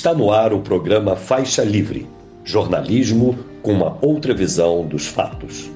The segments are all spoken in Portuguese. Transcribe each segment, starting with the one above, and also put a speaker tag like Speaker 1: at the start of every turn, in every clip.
Speaker 1: Está no ar o programa Faixa Livre jornalismo com uma outra visão dos fatos.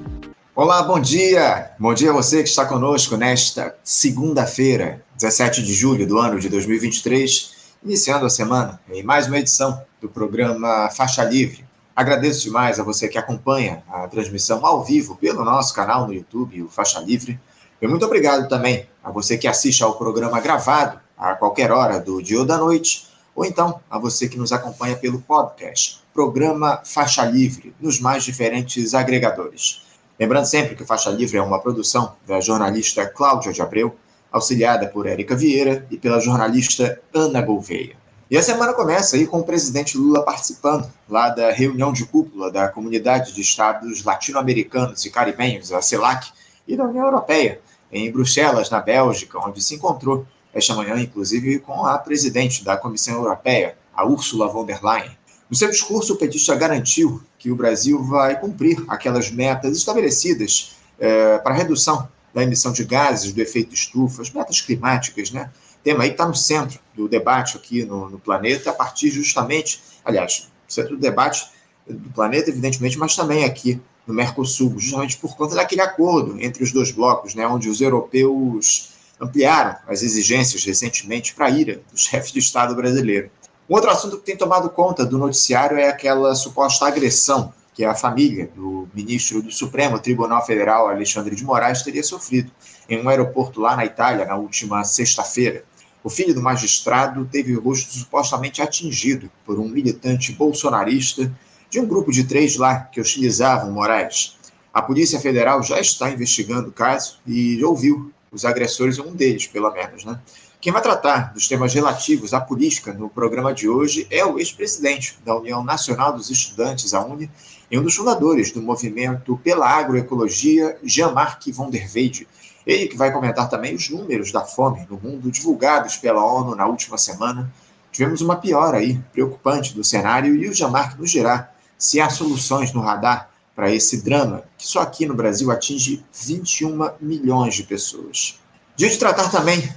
Speaker 2: Olá, bom dia! Bom dia a você que está conosco nesta segunda-feira, 17 de julho do ano de 2023, iniciando a semana em mais uma edição do programa Faixa Livre. Agradeço demais a você que acompanha a transmissão ao vivo pelo nosso canal no YouTube, o Faixa Livre. E muito obrigado também a você que assiste ao programa gravado a qualquer hora do dia ou da noite ou então a você que nos acompanha pelo podcast, programa Faixa Livre, nos mais diferentes agregadores. Lembrando sempre que Faixa Livre é uma produção da jornalista Cláudia de Abreu, auxiliada por Érica Vieira e pela jornalista Ana Gouveia. E a semana começa aí com o presidente Lula participando lá da reunião de cúpula da Comunidade de Estados Latino-Americanos e Caribenhos, a CELAC, e da União Europeia, em Bruxelas, na Bélgica, onde se encontrou esta manhã, inclusive, com a presidente da Comissão Europeia, a Ursula von der Leyen. No seu discurso, o petista garantiu que o Brasil vai cumprir aquelas metas estabelecidas é, para redução da emissão de gases do efeito estufa, as metas climáticas, né? Tema aí que está no centro do debate aqui no, no planeta, a partir justamente, aliás, centro do debate do planeta, evidentemente, mas também aqui no Mercosul, justamente por conta daquele acordo entre os dois blocos, né, onde os europeus ampliaram as exigências recentemente para a ira do chefe de Estado brasileiro. Um outro assunto que tem tomado conta do noticiário é aquela suposta agressão que a família do ministro do Supremo Tribunal Federal, Alexandre de Moraes, teria sofrido em um aeroporto lá na Itália na última sexta-feira. O filho do magistrado teve o rosto supostamente atingido por um militante bolsonarista de um grupo de três lá que hostilizavam Moraes. A Polícia Federal já está investigando o caso e ouviu os agressores, um deles, pelo menos, né? Quem vai tratar dos temas relativos à política no programa de hoje é o ex-presidente da União Nacional dos Estudantes, a UNE, e um dos fundadores do movimento pela agroecologia, Jean-Marc von der Weyde. Ele que vai comentar também os números da fome no mundo divulgados pela ONU na última semana. Tivemos uma piora aí, preocupante do cenário, e o Jean-Marc nos dirá se há soluções no radar para esse drama, que só aqui no Brasil atinge 21 milhões de pessoas. Dia de tratar também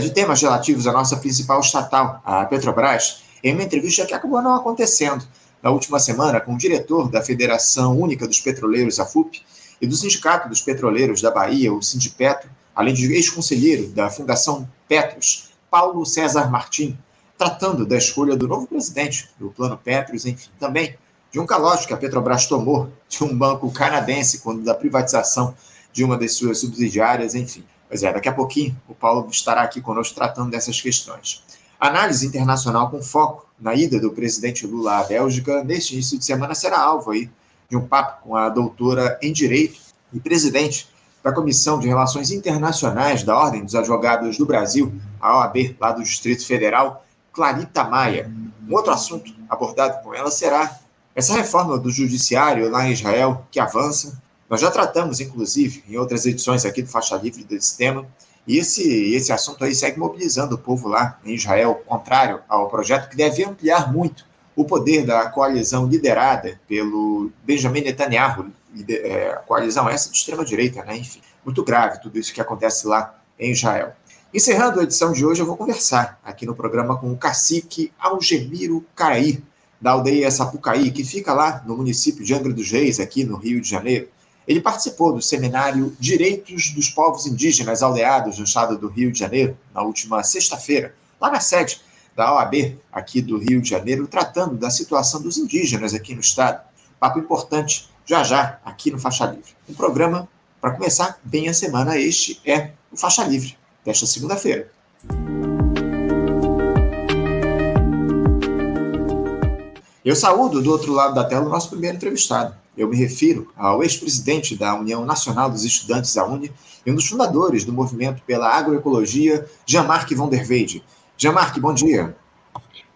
Speaker 2: de temas relativos à nossa principal estatal, a Petrobras, em uma entrevista que acabou não acontecendo na última semana com o diretor da Federação Única dos Petroleiros, a FUP, e do Sindicato dos Petroleiros da Bahia, o Sindipetro, além de ex-conselheiro da Fundação Petros, Paulo César Martim, tratando da escolha do novo presidente do Plano Petros, enfim, também de um calote que a Petrobras tomou de um banco canadense quando da privatização de uma das suas subsidiárias, enfim. Pois é, daqui a pouquinho o Paulo estará aqui conosco tratando dessas questões. Análise internacional com foco na ida do presidente Lula à Bélgica neste início de semana será alvo aí de um papo com a doutora em Direito e presidente da Comissão de Relações Internacionais da Ordem dos Advogados do Brasil, a OAB, lá do Distrito Federal, Clarita Maia. Um outro assunto abordado com ela será essa reforma do judiciário lá em Israel, que avança, nós já tratamos, inclusive, em outras edições aqui do Faixa Livre desse tema, e esse, esse assunto aí segue mobilizando o povo lá em Israel, contrário ao projeto que deve ampliar muito o poder da coalizão liderada pelo Benjamin Netanyahu, é, coalizão essa de extrema-direita, né? enfim, muito grave tudo isso que acontece lá em Israel. Encerrando a edição de hoje, eu vou conversar aqui no programa com o cacique Algemiro Caraí, da aldeia Sapucaí, que fica lá no município de Angra dos Reis, aqui no Rio de Janeiro. Ele participou do seminário Direitos dos Povos Indígenas Aldeados no estado do Rio de Janeiro, na última sexta-feira, lá na sede da OAB, aqui do Rio de Janeiro, tratando da situação dos indígenas aqui no estado. Papo importante, já já, aqui no Faixa Livre. Um programa, para começar bem a semana, este é o Faixa Livre, desta segunda-feira. Eu saúdo do outro lado da tela o nosso primeiro entrevistado. Eu me refiro ao ex-presidente da União Nacional dos Estudantes, a UNE, e um dos fundadores do movimento pela agroecologia, Jean-Marc von der Weyde. Jean-Marc, bom dia.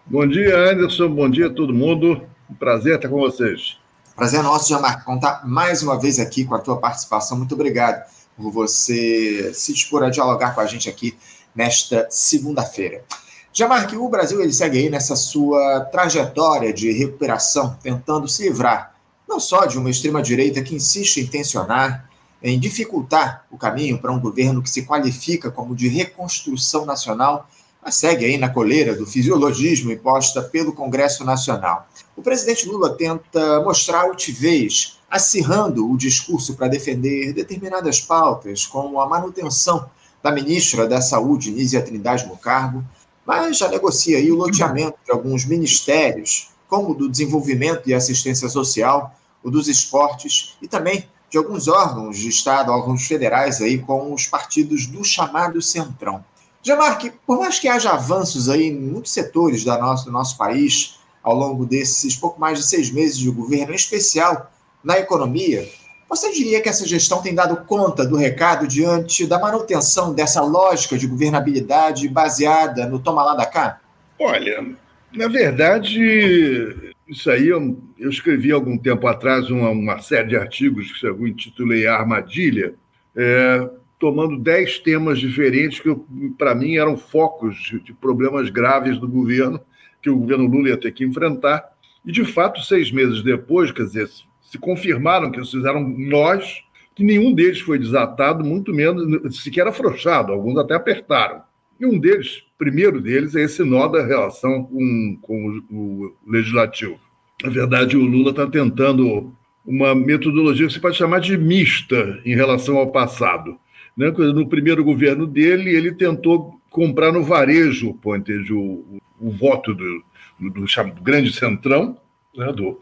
Speaker 3: Bom dia, Anderson. Bom dia a todo mundo. Um prazer estar com vocês.
Speaker 2: Prazer é nosso, Jean-Marc, contar mais uma vez aqui com a tua participação. Muito obrigado por você se dispor a dialogar com a gente aqui nesta segunda-feira. Jamarque, o Brasil ele segue aí nessa sua trajetória de recuperação, tentando se livrar não só de uma extrema-direita que insiste em tensionar, em dificultar o caminho para um governo que se qualifica como de reconstrução nacional, mas segue aí na coleira do fisiologismo imposta pelo Congresso Nacional. O presidente Lula tenta mostrar altivez, acirrando o discurso para defender determinadas pautas, como a manutenção da ministra da Saúde, Nízia Trindade, no cargo, mas já negocia aí o loteamento de alguns ministérios, como o do Desenvolvimento e Assistência Social, o dos Esportes e também de alguns órgãos de Estado, órgãos federais aí com os partidos do chamado Centrão. Jamarque, por mais que haja avanços aí em muitos setores da nosso, do nosso país ao longo desses pouco mais de seis meses de governo, em especial na economia, você diria que essa gestão tem dado conta do recado diante da manutenção dessa lógica de governabilidade baseada no toma lá da cá?
Speaker 3: Olha, na verdade, isso aí eu, eu escrevi algum tempo atrás uma, uma série de artigos que eu intitulei Armadilha, é, tomando dez temas diferentes que, para mim, eram focos de, de, problemas graves do governo, que o governo Lula ia ter que enfrentar. E, de fato, seis meses depois, quer dizer, se confirmaram que fizeram nós, que nenhum deles foi desatado, muito menos sequer afrouxado, alguns até apertaram. E um deles, primeiro deles, é esse nó da relação com, com o, o legislativo. Na verdade, o Lula está tentando uma metodologia que se pode chamar de mista em relação ao passado. Né? No primeiro governo dele, ele tentou comprar no varejo o, o, o voto do, do, do, do, grande centrão, né? do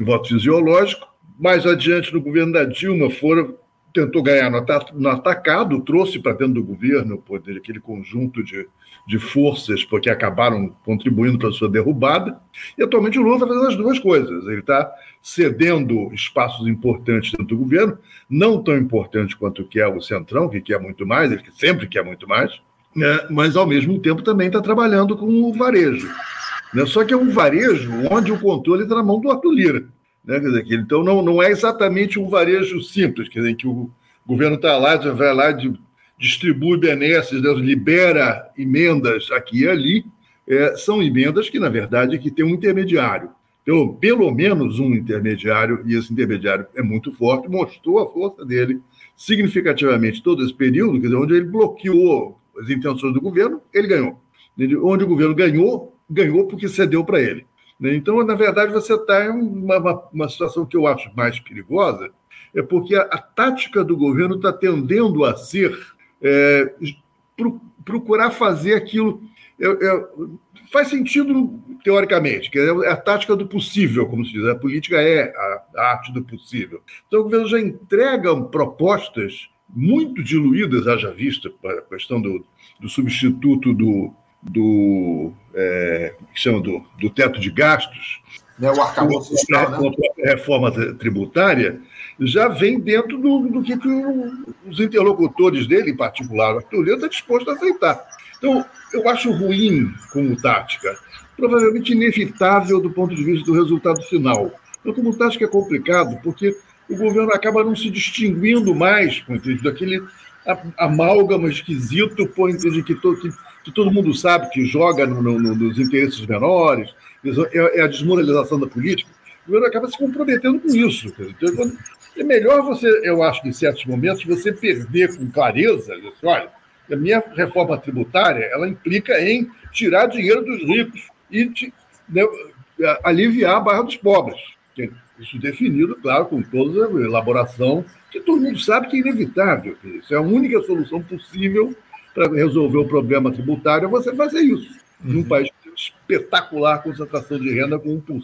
Speaker 3: voto fisiológico. Mais adiante, no governo da Dilma, foram, tentou ganhar no, atacado, trouxe para dentro do governo poder, aquele conjunto de, de forças porque acabaram contribuindo para a sua derrubada. E atualmente o Lula está fazendo as duas coisas. Ele está cedendo espaços importantes dentro do governo, não tão importante quanto o que é o Centrão, que quer muito mais, ele sempre quer muito mais, né? mas ao mesmo tempo também está trabalhando com o varejo. Né? Só que é um varejo onde o controle está na mão do Arthur Lira. Né? Quer dizer, então não, não é exatamente um varejo simples, quer dizer, que o governo está lá, vai lá de distribui benesses, Deus libera emendas aqui e ali, é, são emendas que, na verdade, que tem um intermediário. Então, pelo menos um intermediário, e esse intermediário é muito forte, mostrou a força dele significativamente todo esse período, quer dizer, onde ele bloqueou as intenções do governo, ele ganhou. Onde o governo ganhou, ganhou porque cedeu para ele. Né? Então, na verdade, você está em uma, uma, uma, situação que eu acho mais perigosa, é porque a, a tática do governo está tendendo a ser é, pro, procurar fazer aquilo. É, é, faz sentido teoricamente, que é a tática do possível, como se diz. A política é a, a arte do possível. Então, o governo já entrega propostas muito diluídas, haja vista a questão do, do substituto do, do é, chama do, do teto de gastos,
Speaker 2: né, o arcabouço fiscal, né?
Speaker 3: reforma tributária, já vem dentro do, do que, os interlocutores dele, em particular o Arthur Lira, está disposto a aceitar. Então, eu acho ruim como tática, provavelmente inevitável do ponto de vista do resultado final. Então, como tática é complicado, porque o governo acaba não se distinguindo mais com daquele amálgama esquisito por de que, que, que, todo mundo sabe que joga no, no, nos interesses menores, é, é a desmoralização da política. O governo acaba se comprometendo com isso. Então, é melhor você, eu acho, em certos momentos, você perder com clareza, dizer, olha, a minha reforma tributária ela implica em tirar dinheiro dos ricos e né, aliviar a barra dos pobres. Isso definido, claro, com toda a elaboração, que todo mundo sabe que é inevitável. Isso é a única solução possível para resolver o problema tributário, é você fazer isso. Uhum. Num país espetacular concentração de renda com 1%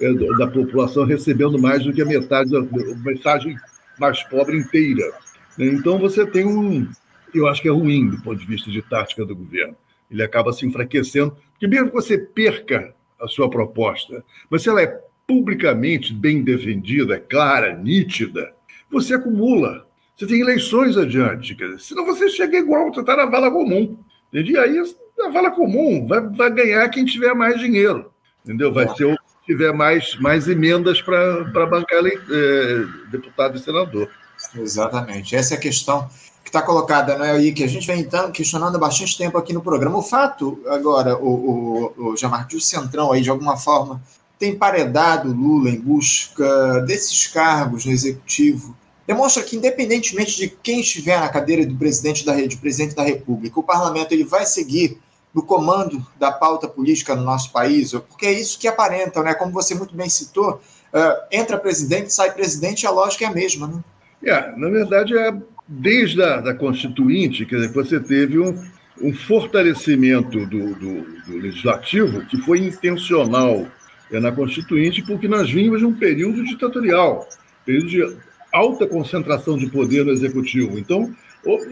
Speaker 3: é, da população recebendo mais do que a metade da metade mais pobre inteira. Então você tem um, eu acho que é ruim do ponto de vista de tática do governo. Ele acaba se enfraquecendo, porque mesmo que você perca a sua proposta, mas se ela é publicamente bem defendida, clara, nítida, você acumula. Você tem eleições adiante. Quer dizer, senão você chega igual, você está na vala comum. E aí, na vala comum, vai, vai ganhar quem tiver mais dinheiro. Entendeu? Vai ser o que tiver mais, mais emendas para bancar é, deputado e senador.
Speaker 2: Exatamente. Essa é a questão que está colocada, né, aí, que a gente vem então questionando há bastante tempo aqui no programa. O fato, agora, o, o, o Jamar, de o Centrão aí, de alguma forma, tem paredado Lula em busca desses cargos no executivo, demonstra que, independentemente de quem estiver na cadeira do presidente da, de presidente da República, o parlamento ele vai seguir no comando da pauta política no nosso país? Porque é isso que aparenta, né? Como você muito bem citou, uh, entra presidente, sai presidente, a lógica é a mesma, né?
Speaker 3: É, na verdade, é desde a da Constituinte, quer dizer, você teve um, um fortalecimento do, do, do legislativo que foi intencional é, na Constituinte, porque nós vimos um período ditatorial, período de alta concentração de poder no executivo. Então,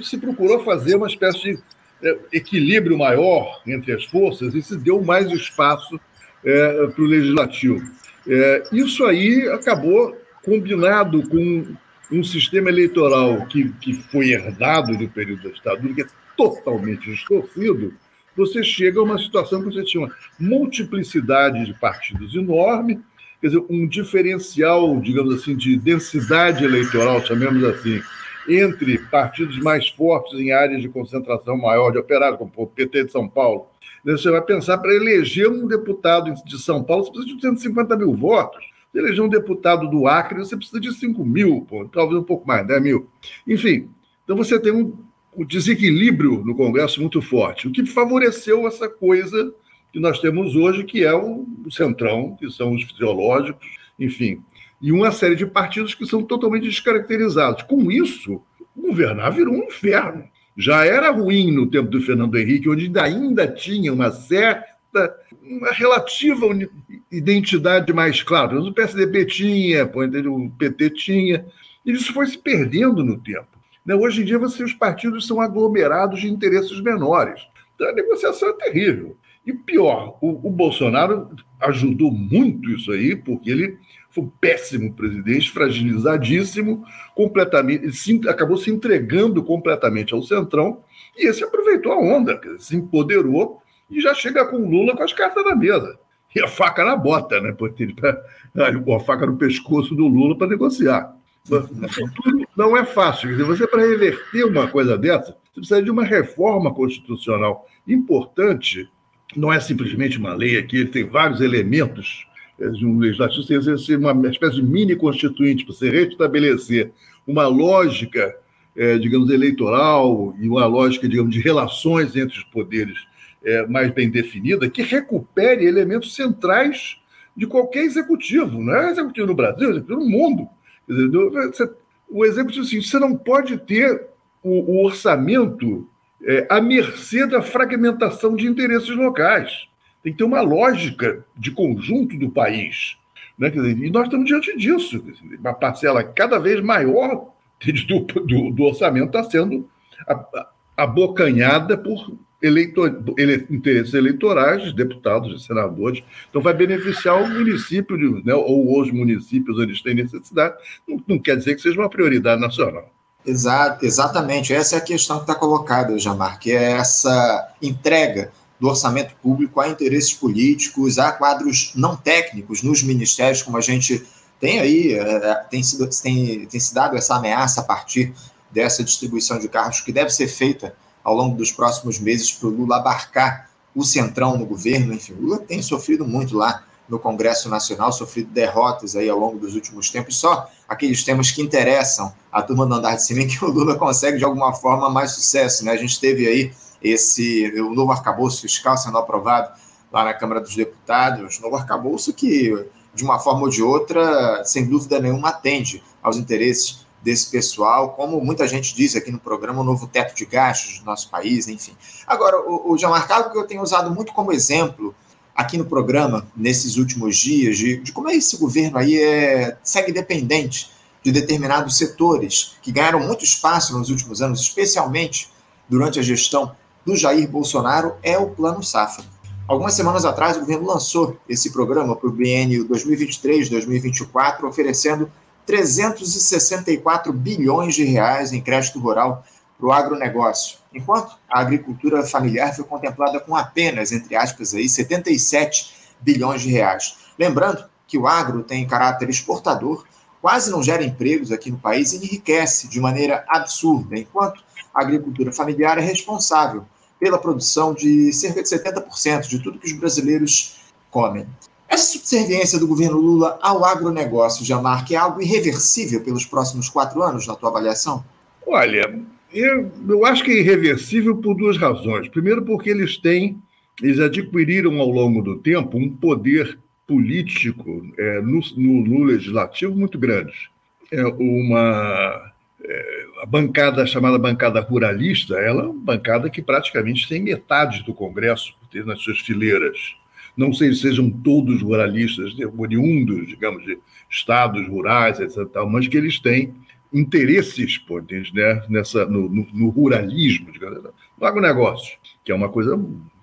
Speaker 3: se procurou fazer uma espécie de é, equilíbrio maior entre as forças e se deu mais espaço é, para o legislativo. É, isso aí acabou combinado com um sistema eleitoral que, que foi herdado do período da ditadura, que é totalmente distorcido, você chega a uma situação que você tinha uma multiplicidade de partidos enorme, quer dizer, um diferencial, digamos assim, de densidade eleitoral, chamemos assim, entre partidos mais fortes em áreas de concentração maior de operários, como o PT de São Paulo. Você vai pensar para eleger um deputado de São Paulo, você precisa de 250 mil votos. Você eleger um deputado do Acre, você precisa de 5 mil, talvez um pouco mais, 10 mil. Enfim, então você tem um, um desequilíbrio no Congresso muito forte, o que favoreceu essa coisa que nós temos hoje, que é o, centrão, que são os fisiológicos, enfim, e uma série de partidos que são totalmente descaracterizados. Com isso, governar virou um inferno. Já era ruim no tempo do Fernando Henrique, onde ainda tinha uma certa, uma relativa identidade mais clara. O PSDB tinha, o PT tinha, e isso foi se perdendo no tempo. Né, hoje em dia, você, os partidos são aglomerados de interesses menores. Então, a negociação é terrível. E pior, o, o Bolsonaro ajudou muito isso aí, porque ele foi um péssimo presidente, fragilizadíssimo, completamente, se, acabou se entregando completamente ao Centrão, e esse aproveitou a onda, se empoderou e já chega com o Lula com as cartas na mesa. E a faca na bota, né? A faca no pescoço do Lula para negociar. Não é fácil. Você, para reverter uma coisa dessa, você precisa de uma reforma constitucional importante. Não é simplesmente uma lei aqui, ele tem vários elementos de um legislativo seria ser uma espécie de mini constituinte para se restabelecer uma lógica, é, digamos, eleitoral e uma lógica, digamos, de relações entre os poderes é, mais bem definida, que recupere elementos centrais de qualquer executivo, não é executivo no Brasil, é executivo no mundo. Dizer, o executivo, você não pode ter o, o orçamento é, à mercê da fragmentação de interesses locais. Tem que ter uma lógica de conjunto do país. Né? Dizer, e nós estamos diante disso. Uma parcela cada vez maior do, do, do orçamento está sendo abocanhada por eleitor, ele, interesses eleitorais de deputados, de senadores. Então, vai beneficiar o município, né, ou os municípios onde eles têm necessidade. Não, não, quer dizer que seja uma prioridade nacional.
Speaker 2: Exato, exatamente. Essa é a questão que está colocada, Jamar, que é essa entrega do orçamento público a interesses políticos, a quadros não técnicos nos ministérios, como a gente tem aí, é, tem, sido, tem, tem se dado essa ameaça a partir dessa distribuição de cargos que deve ser feita ao longo dos próximos meses para o Lula abarcar o centrão no governo. Enfim, o Lula tem sofrido muito lá no Congresso Nacional, sofrido derrotas aí ao longo dos últimos tempos, só aqueles temas que interessam a turma do andar de cima que o Lula consegue de alguma forma mais sucesso. Né? A gente teve aí esse o novo arcabouço fiscal sendo aprovado lá na Câmara dos Deputados, novo arcabouço que, de uma forma ou de outra, sem dúvida nenhuma, atende aos interesses desse pessoal, como muita gente diz aqui no programa, o novo teto de gastos do nosso país, enfim. Agora, o, o Jean-Marc, que eu tenho usado muito como exemplo aqui no programa, nesses últimos dias, de, de como é esse governo aí é, segue dependente de determinados setores que ganharam muito espaço nos últimos anos, especialmente durante a gestão do Jair Bolsonaro é o Plano Safra. Algumas semanas atrás, o governo lançou esse programa para o biênio 2023-2024, oferecendo 364 bilhões de reais em crédito rural para o agronegócio, enquanto a agricultura familiar foi contemplada com apenas, entre aspas, aí, 77 bilhões de reais. Lembrando que o agro tem caráter exportador, quase não gera empregos aqui no país e enriquece de maneira absurda, enquanto a agricultura familiar é responsável pela produção de cerca de 70% de tudo que os brasileiros comem. Essa subserviência do governo Lula ao agronegócio, Jamar, que é algo irreversível pelos próximos quatro anos, na tua avaliação?
Speaker 3: Olha, eu, eu acho que é irreversível por duas razões. Primeiro, porque eles têm eles adquiriram ao longo do tempo um poder político é, no, no, no, legislativo muito grande. É uma é, a bancada chamada bancada ruralista, ela é uma bancada que praticamente tem metade do Congresso nas suas fileiras. Não sei se sejam todos ruralistas, oriundos, digamos, de estados rurais, etc., mas que eles têm interesses potentes né, nessa, no, no, no ruralismo, digamos, no agronegócio, que é uma coisa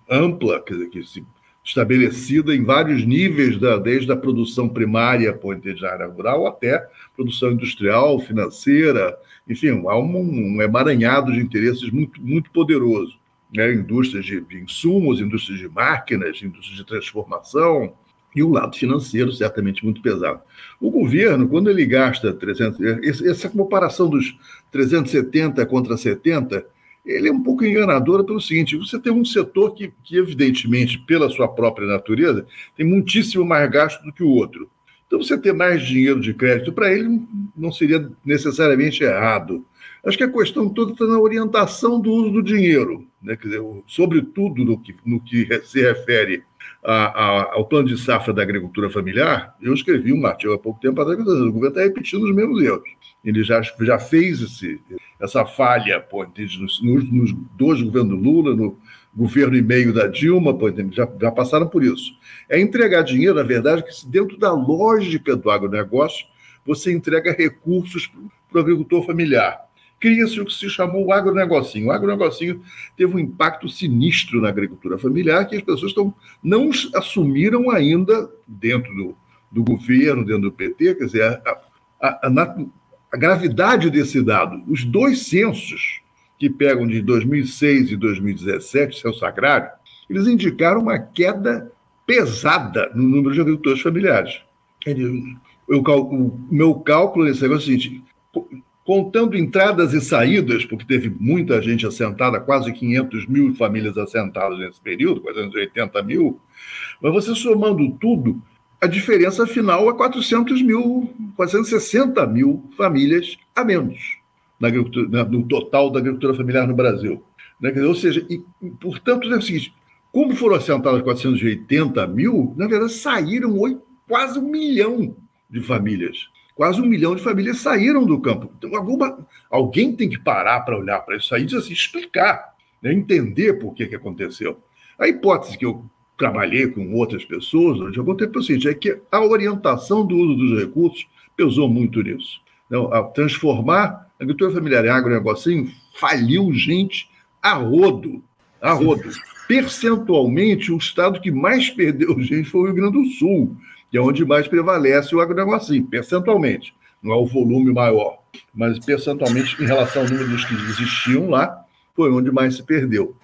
Speaker 3: ampla, quer dizer, que se estabelecida em vários níveis, da, desde a produção primária potente da área rural até produção industrial, financeira, enfim, há um, um emaranhado de interesses muito, muito poderoso. Né? Indústrias de, de insumos, indústrias de máquinas, indústrias de transformação, e o lado financeiro certamente muito pesado. O governo, quando ele gasta 300, essa comparação dos 370 contra 70, ele é um pouco enganadora pelo seguinte: você tem um setor que, que, evidentemente, pela sua própria natureza, tem muitíssimo mais gasto do que o outro. Então, você ter mais dinheiro de crédito para ele não seria necessariamente errado. Acho que a questão toda está na orientação do uso do dinheiro, né? Quer dizer, sobretudo no que, no que se refere a, a, ao plano de safra da agricultura familiar. Eu escrevi um artigo há pouco tempo atrás, o governo está repetindo os mesmos erros. Ele já, já fez esse, essa falha pô, nos, nos dois governos Lula, no governo e meio da Dilma, pô, já, já passaram por isso. É entregar dinheiro, na verdade, que dentro da lógica do agronegócio, você entrega recursos para o agricultor familiar. Cria-se o que se chamou o agronegocinho. O agronegocinho teve um impacto sinistro na agricultura familiar, que as pessoas estão, não assumiram ainda dentro do, do governo, dentro do PT, quer dizer, a, a, a, a gravidade desse dado. Os dois censos que pegam de 2006 e 2017, censo agrário, eles indicaram uma queda pesada no número de agricultores familiares. Eu, o meu cálculo nesse negócio é o seguinte: contando entradas e saídas, porque teve muita gente assentada, quase 500 mil famílias assentadas nesse período, 480 mil, mas você somando tudo, a diferença final é 400 mil, 460 mil famílias a menos na no total da agricultura familiar no Brasil. Né? Ou seja, e, portanto, é o seguinte, como foram assentadas 480 mil, na verdade saíram quase um milhão de famílias quase um milhão de famílias saíram do campo. Então, alguma, alguém tem que parar para olhar para isso aí e assim, explicar, né, entender por que, que aconteceu. A hipótese que eu trabalhei com outras pessoas algum tempo é o seguinte: é que a orientação do uso dos recursos pesou muito nisso. Então, a transformar a agricultura familiar em agronegócio faliu gente a rodo. A rodo. Percentualmente, o estado que mais perdeu gente foi o Rio Grande do Sul que é onde mais prevalece o agronegócio, percentualmente. Não é o volume maior, mas percentualmente, em relação ao número dos que existiam lá, foi onde mais se perdeu.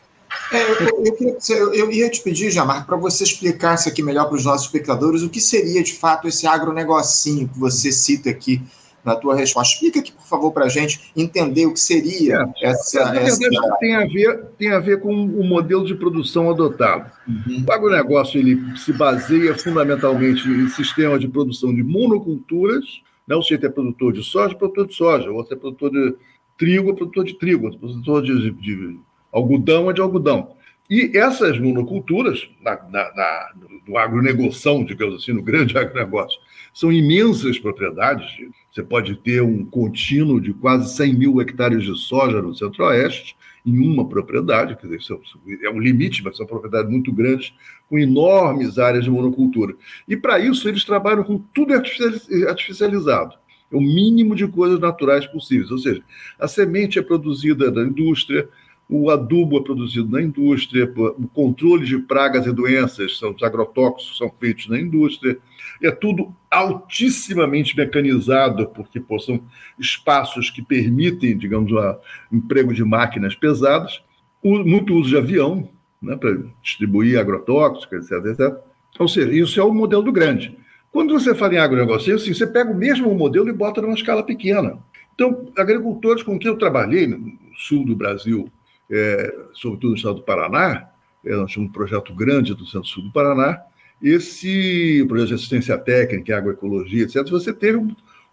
Speaker 2: É, eu, eu, eu, eu, ia te pedir, Jamar, para você explicar isso aqui melhor para os nossos espectadores, o que seria de fato esse agronegocinho que você cita aqui na tua resposta. Explica aqui, por favor, para a gente entender o que seria é, essa. Na
Speaker 3: essa... Tem, a ver, tem a ver com o modelo de produção adotado. Uhum. O agronegócio ele se baseia fundamentalmente em sistemas de produção de monoculturas. Né? sei é produtor de soja, produtor de soja, o outro é produtor de trigo, produtor de trigo, outro é produtor de, de algodão é de algodão. E essas monoculturas, na, na, na, no agronegoção, digamos assim, no grande agronegócio, são imensas propriedades. Você pode ter um contínuo de quase 100 mil hectares de soja no centro-oeste em uma propriedade, quer dizer, é um limite, mas são propriedades muito grandes, com enormes áreas de monocultura. E para isso eles trabalham com tudo artificializado. É o mínimo de coisas naturais possíveis. Ou seja, a semente é produzida na indústria, o adubo é produzido na indústria, o controle de pragas e doenças, são, os agrotóxicos são feitos na indústria, é tudo altissimamente mecanizado, porque pô, são espaços que permitem, digamos, o emprego de máquinas pesadas, muito uso de avião né, para distribuir agrotóxicos, etc, etc. Ou seja, isso é o modelo do grande. Quando você fala em agronegócio, assim, você pega o mesmo modelo e bota numa escala pequena. Então, agricultores com quem eu trabalhei no sul do Brasil, é, sobretudo no estado do Paraná, é, nós tínhamos um projeto grande do Centro-Sul do Paraná, esse projeto de assistência técnica, agroecologia, etc., você teve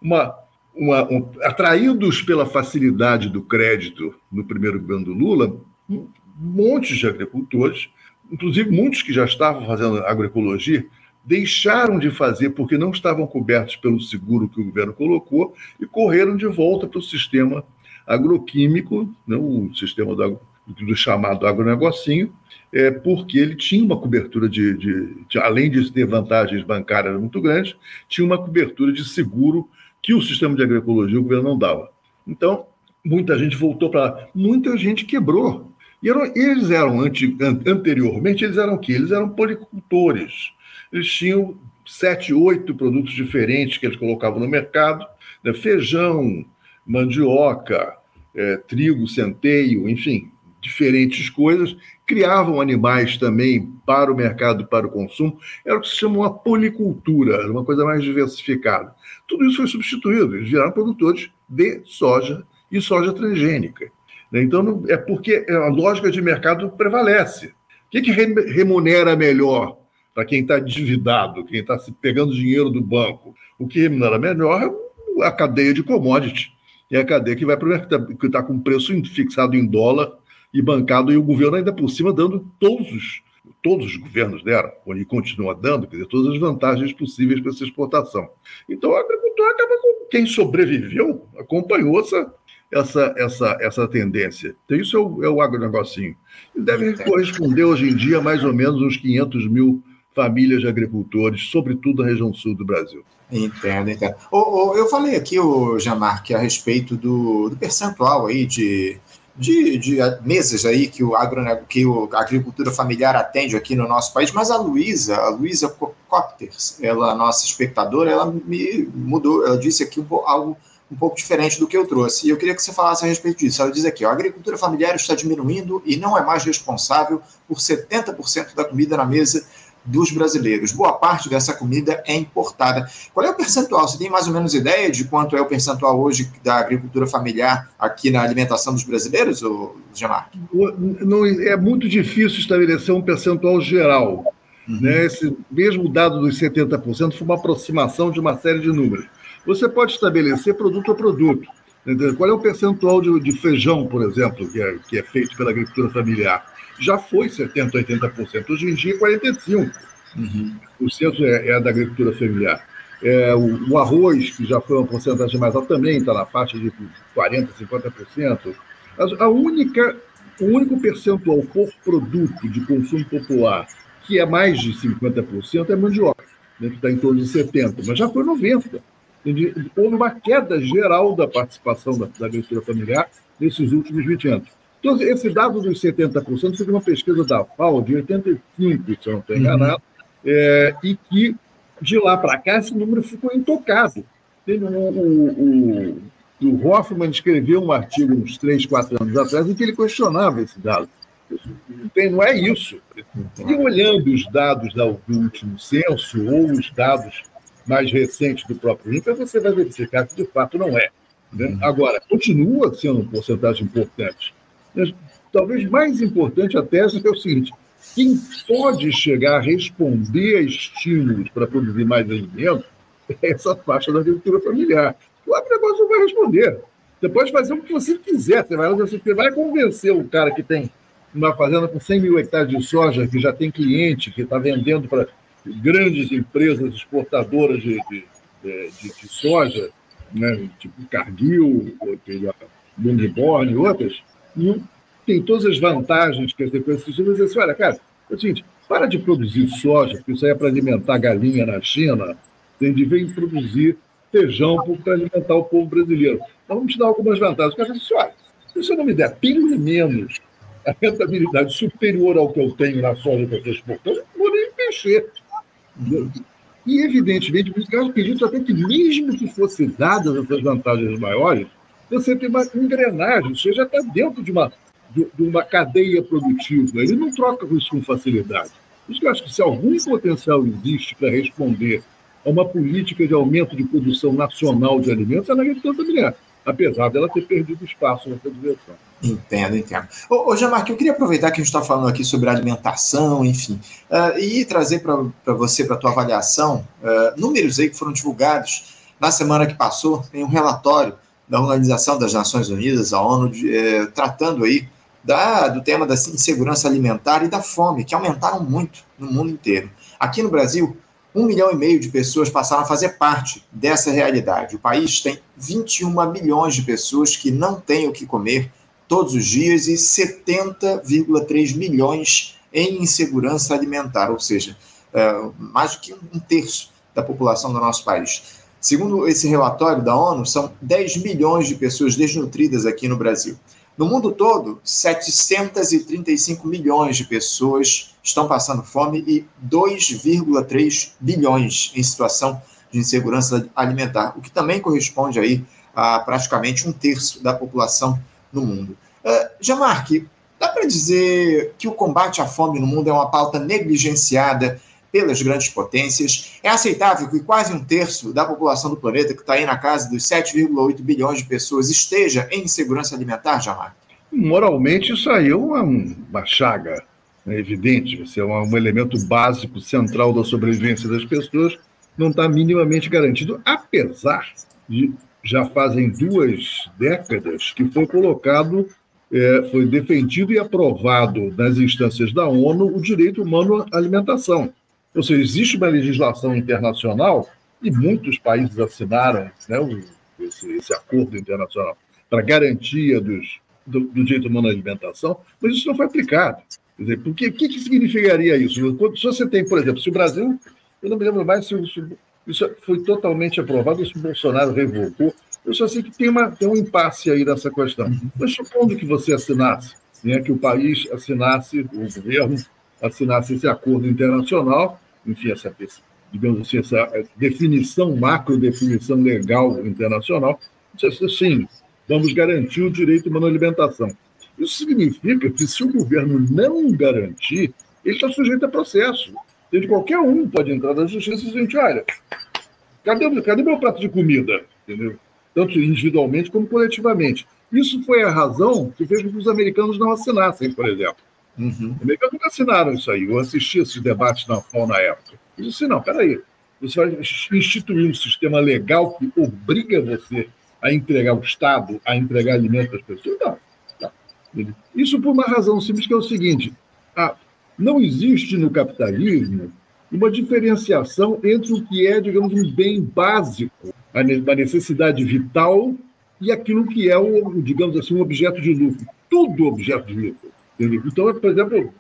Speaker 3: uma, uma um, atraídos pela facilidade do crédito no primeiro governo do Lula, um monte de agricultores inclusive muitos que já estavam fazendo agroecologia, deixaram de fazer porque não estavam cobertos pelo seguro que o governo colocou e correram de volta para o sistema agroquímico, né, o sistema do, do chamado agronegocinho, é, porque ele tinha uma cobertura de, de, de, além de ter vantagens bancárias muito grandes, tinha uma cobertura de seguro que o sistema de agroecologia o governo não dava. Então, muita gente voltou para muita gente quebrou. E eram, eles eram, anti, anteriormente, eles eram o quê? Eles eram policultores. Eles tinham sete, oito produtos diferentes que eles colocavam no mercado, né? feijão, mandioca, é, trigo, centeio, enfim, diferentes coisas, criavam animais também para o mercado, para o consumo, era o que se chama uma policultura, uma coisa mais diversificada. Tudo isso foi substituído, eles viraram produtores de soja e soja transgênica. Né? Então, é porque a lógica de mercado prevalece. O que, que remunera melhor para quem está endividado, quem está pegando dinheiro do banco? O que remunera melhor é a cadeia de commodity. É a cadeia que vai para o mercado, que está com preço fixado em dólar e bancado, e o governo ainda por cima dando todos os, todos os governos deram, e continua dando, quer dizer, todas as vantagens possíveis para essa exportação. Então, o agricultor acaba com quem sobreviveu, acompanhou essa, essa, essa, essa tendência. Então, isso é o, é o agronegocinho. E deve corresponder hoje em dia a mais ou menos uns 500 mil famílias de agricultores, sobretudo na região sul do Brasil.
Speaker 2: Entendo, entendo. eu falei aqui, o Jamarque, a respeito do, do percentual aí de de, de aí que o, agro, que o, a agricultura familiar atende aqui no nosso país, mas a Luísa, a Luísa Copters, ela, nossa espectadora, ela me mudou, ela disse aqui algo um pouco diferente do que eu trouxe. E eu queria que você falasse a respeito disso. Ela diz aqui: a agricultura familiar está diminuindo e não é mais responsável por 70% da comida na mesa dos brasileiros. Boa parte dessa comida é importada. Qual é o percentual? Você tem mais ou menos ideia de quanto é o percentual hoje da agricultura familiar aqui na alimentação dos brasileiros, Jamar?
Speaker 3: Não, é muito difícil estabelecer um percentual geral. Uhum. Né? Esse mesmo dado dos 70% foi uma aproximação de uma série de números. Você pode estabelecer produto a produto. Entendeu? Qual é o percentual de, de feijão, por exemplo, que é, que é feito pela agricultura familiar? Já foi 70%, 80%. Hoje em dia, 45%. Uhum. O centro é, é da agricultura familiar. É, o, o, arroz, que já foi uma porcentagem mais alta, também está na faixa de 40%, 50%. A, a única, o único percentual por produto de consumo popular que é mais de 50% é mandioca, né, que está em torno de 70%, mas já foi 90%. Houve uma queda geral da participação da, da agricultura familiar nesses últimos 20 anos. Então, esse dado dos 70% foi de uma pesquisa da FAO de 85, se eu não estou enganado, uhum. é, e que de lá para cá esse número ficou intocado. Teve um, o, o, o Hoffman escreveu um artigo uns 3, 4 anos atrás em que ele questionava esse dado. Não é isso. E olhando os dados do último censo ou os dados mais recentes do próprio INPE, você vai verificar que de fato não é. Né? Uhum. Agora, continua sendo uma porcentagem importante. Talvez mais importante a tese é o seguinte: quem pode chegar a responder a estímulos para produzir mais alimentos é essa faixa da agricultura familiar. O agronegócio não vai responder. Você pode fazer o que você quiser, você vai, você vai convencer o cara que tem uma fazenda com 100 mil hectares de soja, que já tem cliente, que está vendendo para grandes empresas exportadoras de, de, de, de soja, né, tipo Cargill, Longborn e outras, tem todas as vantagens que as empresas têm. Você diz assim, olha, cara, é o seguinte, para de produzir soja, porque isso aí é para alimentar galinha na China, tem de vir produzir feijão para alimentar o povo brasileiro. Então vamos te dar algumas vantagens. O cara diz assim, olha, se você não me der pelo menos a rentabilidade superior ao que eu tenho na soja que eu estou exportando, eu não vou nem mexer. E, evidentemente, eu acredito até que, mesmo que fossem dadas essas vantagens maiores, você tem uma engrenagem, você já está dentro de uma, de, de, uma cadeia produtiva. Ele não troca isso com facilidade. Por isso que eu acho que se algum potencial existe para responder a uma política de aumento de produção nacional de alimentos, é na agricultura familiar, apesar dela ter perdido espaço nessa direção.
Speaker 2: Entendo, entendo. Ô, ô eu queria aproveitar que a gente está falando aqui sobre alimentação, enfim, uh, e trazer para você, para a tua avaliação, uh, números aí que foram divulgados na semana que passou, em um relatório da Organização das Nações Unidas, a ONU, é, tratando aí da, do tema da insegurança alimentar e da fome, que aumentaram muito no mundo inteiro. Aqui no Brasil, um milhão e meio de pessoas passaram a fazer parte dessa realidade. O país tem 21 milhões de pessoas que não têm o que comer todos os dias e 70,3 milhões em insegurança alimentar, ou seja, é, mais do que um terço da população do nosso país. Segundo esse relatório da ONU, são 10 milhões de pessoas desnutridas aqui no Brasil. No mundo todo, 735 milhões de pessoas estão passando fome e 2,3 bilhões em situação de insegurança alimentar, o que também corresponde aí a praticamente um terço da população no mundo. Uh, Jamarque, dá para dizer que o combate à fome no mundo é uma pauta negligenciada pelas grandes potências. É aceitável que quase um terço da população do planeta, que está aí na casa dos 7,8 bilhões de pessoas, esteja em insegurança alimentar, Jamar?
Speaker 3: Moralmente, isso aí é uma, uma chaga é evidente. Isso é um, um elemento básico, central da sobrevivência das pessoas, não está minimamente garantido, apesar de já fazem duas décadas que foi colocado, é, foi defendido e aprovado nas instâncias da ONU o direito humano à alimentação. Ou seja, existe uma legislação internacional e muitos países assinaram né, esse, esse, acordo internacional para garantia dos, do, do, direito humano à alimentação, mas isso não foi aplicado. Quer dizer, porque, o que, que significaria isso? Se você tem, por exemplo, se o Brasil, eu não me lembro mais se, se isso foi totalmente aprovado, se o Bolsonaro revogou, eu só sei que tem, uma, tem um impasse aí nessa questão. Mas supondo que você assinasse, né, que o país assinasse, o governo assinasse esse acordo internacional, enfim, essa, digamos assim, essa definição, macro definição legal internacional, sim, vamos garantir o direito a uma alimentação. Isso significa que se o governo não garantir, ele está sujeito a processo. De qualquer um pode entrar na justiça e dizer, olha, cadê, cadê meu prato de comida? Entendeu? Tanto individualmente como coletivamente. Isso foi a razão que fez com que os americanos não assinassem, por exemplo. Uhum. Os americanos nunca assinaram isso aí. Eu assisti esses debates na FAO na época. Eu disse, não, peraí. Você vai instituir um sistema legal que obriga você a entregar o Estado, a entregar alimentos às pessoas? Não. não. Isso por uma razão simples, que é o seguinte. A, não existe no capitalismo uma diferenciação entre o que é, digamos, um bem básico, a necessidade vital, e aquilo que é, o, digamos assim, um objeto de lucro. Tudo objeto de lucro. Entendeu? Então, por exemplo,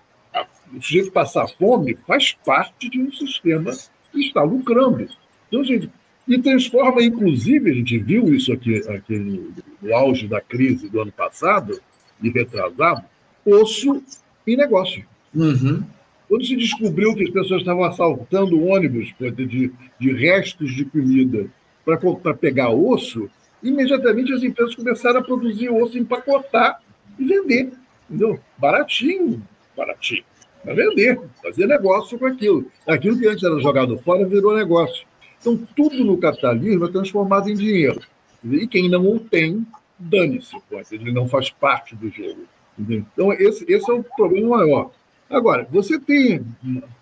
Speaker 3: o sujeito passar fome faz parte de um sistema que está lucrando. Então, gente, e transforma, inclusive, a gente viu isso aqui, aqui no, no auge da crise do ano passado, e retrasado, osso em negócio. Uhum. Quando se descobriu que as pessoas estavam assaltando ônibus de, de restos de comida para pegar osso, imediatamente as empresas começaram a produzir osso, empacotar e vender. Entendeu? Baratinho, baratinho. Para vender, fazer negócio com aquilo. Aquilo que antes era jogado fora virou negócio. Então, tudo no capitalismo é transformado em dinheiro. E quem não o tem, dane-se, ele não faz parte do jogo. Entendeu? Então, esse, esse é o problema maior. Agora, você tem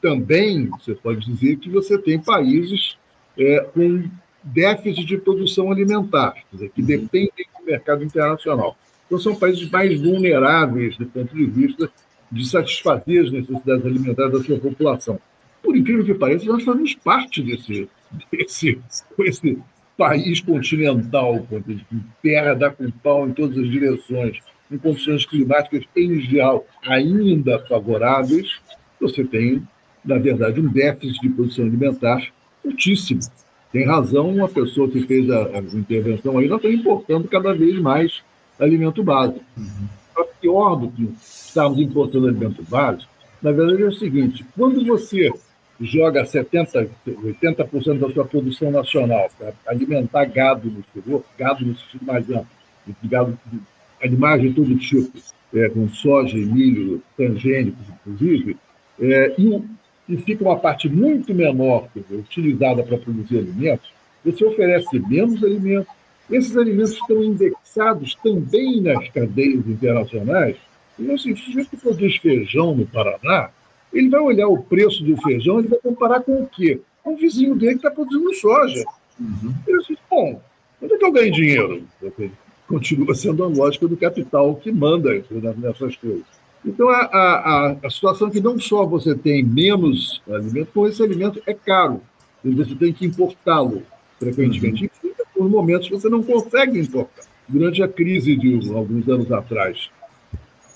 Speaker 3: também, você pode dizer que você tem países é, com déficit de produção alimentar, dizer, que dependem do mercado internacional. Então, são países mais vulneráveis do ponto de vista de satisfazer as necessidades alimentares da sua população. Por incrível que pareça, nós fazemos parte desse, desse, desse país continental, terra da com pau em todas as direções, em condições climáticas, em geral, ainda favoráveis, você tem, na verdade, um déficit de produção alimentar altíssimo. Tem razão uma pessoa que fez a, a intervenção aí, nós estamos importando cada vez mais alimento básico. Uhum. pior do que estarmos importando alimento básico, na verdade é o seguinte: quando você joga 70%, 80% da sua produção nacional para alimentar gado no exterior, gado no sentido mais amplo, gado, animais de todo tipo, é, com soja milho transgênicos, inclusive, é, e, e, fica uma parte muito menor dizer, utilizada para produzir alimentos, você oferece menos alimentos, esses alimentos estão indexados também nas cadeias internacionais. E assim, se o sujeito produz feijão no Paraná, ele vai olhar o preço do feijão, ele vai comparar com o quê? Com o vizinho dele que está produzindo soja. Uhum. Ele diz, bom, onde é que eu ganho dinheiro? continua sendo a lógica do capital que manda nessas coisas. Então, a, a, a situação é que não só você tem menos alimento, como esse alimento é caro. Você tem que importá-lo frequentemente. Por momentos, você não consegue importar. Durante a crise de alguns anos atrás,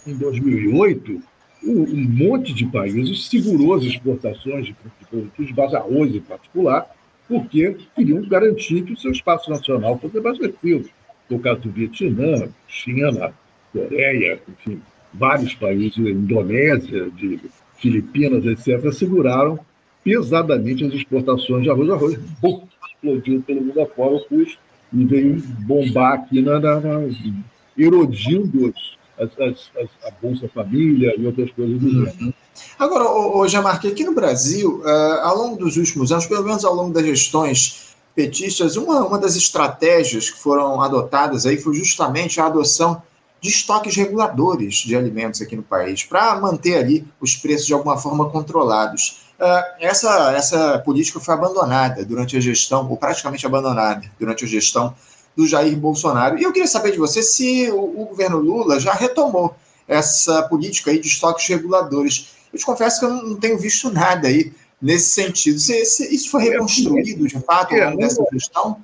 Speaker 3: em 2008, um, monte de países segurou as exportações de produtos de arroz em particular, porque queriam garantir que o seu espaço nacional fosse abastecido. No caso do Vietnã, China, Coreia, enfim, vários países, Indonésia, de Filipinas, etc., seguraram pesadamente as exportações de arroz. Arroz explodiu pelo mundo afora o custo e veio bombar aqui, na, na, na erodindo as, as, as, a Bolsa Família e outras coisas do
Speaker 2: uhum. gênero. Agora, ô, Jamarque, aqui no Brasil, uh, ao longo dos últimos anos, pelo menos ao longo das gestões petistas, uma, uma das estratégias que foram adotadas aí foi justamente a adoção de estoques reguladores de alimentos aqui no país, para manter ali os preços de alguma forma controlados. Uh, essa, essa política foi abandonada durante a gestão, ou praticamente abandonada durante a gestão do Jair Bolsonaro. E eu queria saber de você se o, o governo Lula já retomou essa política aí de estoques reguladores. Eu te confesso que eu não, não tenho visto nada aí nesse sentido. Se, se isso foi reconstruído, de fato, ao longo dessa gestão?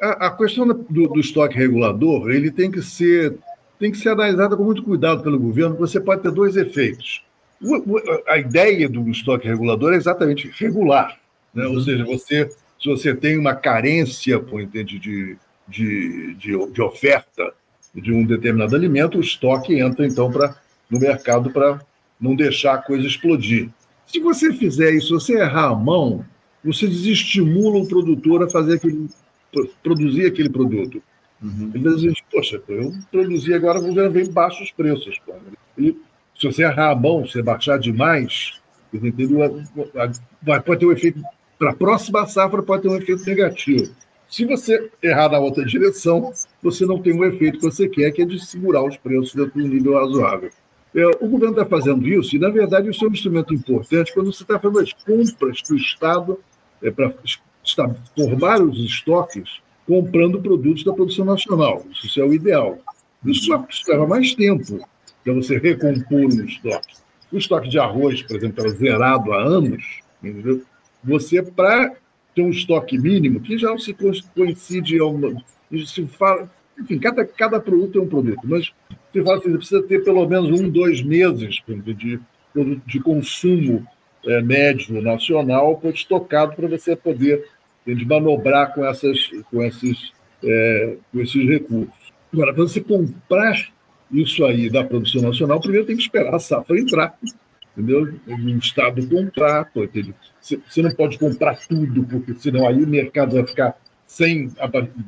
Speaker 3: A, a questão do, do, estoque regulador ele tem que ser tem que ser analisada com muito cuidado pelo governo, você pode ter dois efeitos. A ideia do estoque regulador é exatamente regular, né? ou seja, você, se você tem uma carência por entende, de, de, de, de oferta de um determinado alimento, o estoque entra então para no mercado para não deixar a coisa explodir. Se você fizer isso, se você errar a mão, você desestimula o produtor a fazer aquele, produzir aquele produto. Uhum. Ele diz, poxa, eu produzi agora, vou ver baixos preços. E se você errar a mão, se baixar demais, vai, pode ter um efeito, para a próxima safra pode ter um efeito negativo. Se você errar na outra direção, você não tem o efeito que você quer, que é de segurar os preços dentro de um nível razoável. É, o governo está fazendo isso, e, na verdade, isso é um instrumento importante quando você está fazendo as compras que o Estado, é, para formar os estoques, comprando produtos da produção nacional. Isso é o ideal. Isso só leva mais tempo para você recompor um estoque. O estoque de arroz, por exemplo, era zerado há anos. Entendeu? Você, para ter um estoque mínimo, que já se coincide, se fala, enfim, cada, cada produto é um produto, mas você fala assim, você precisa ter pelo menos um, dois meses de, de consumo é, médio nacional estocado para você poder de manobrar com, essas, com, esses, é, com esses recursos. Agora, para você comprar isso aí da produção nacional, primeiro tem que esperar a safra entrar, entendeu? Um Estado comprar, você não pode comprar tudo, porque senão aí o mercado vai ficar sem,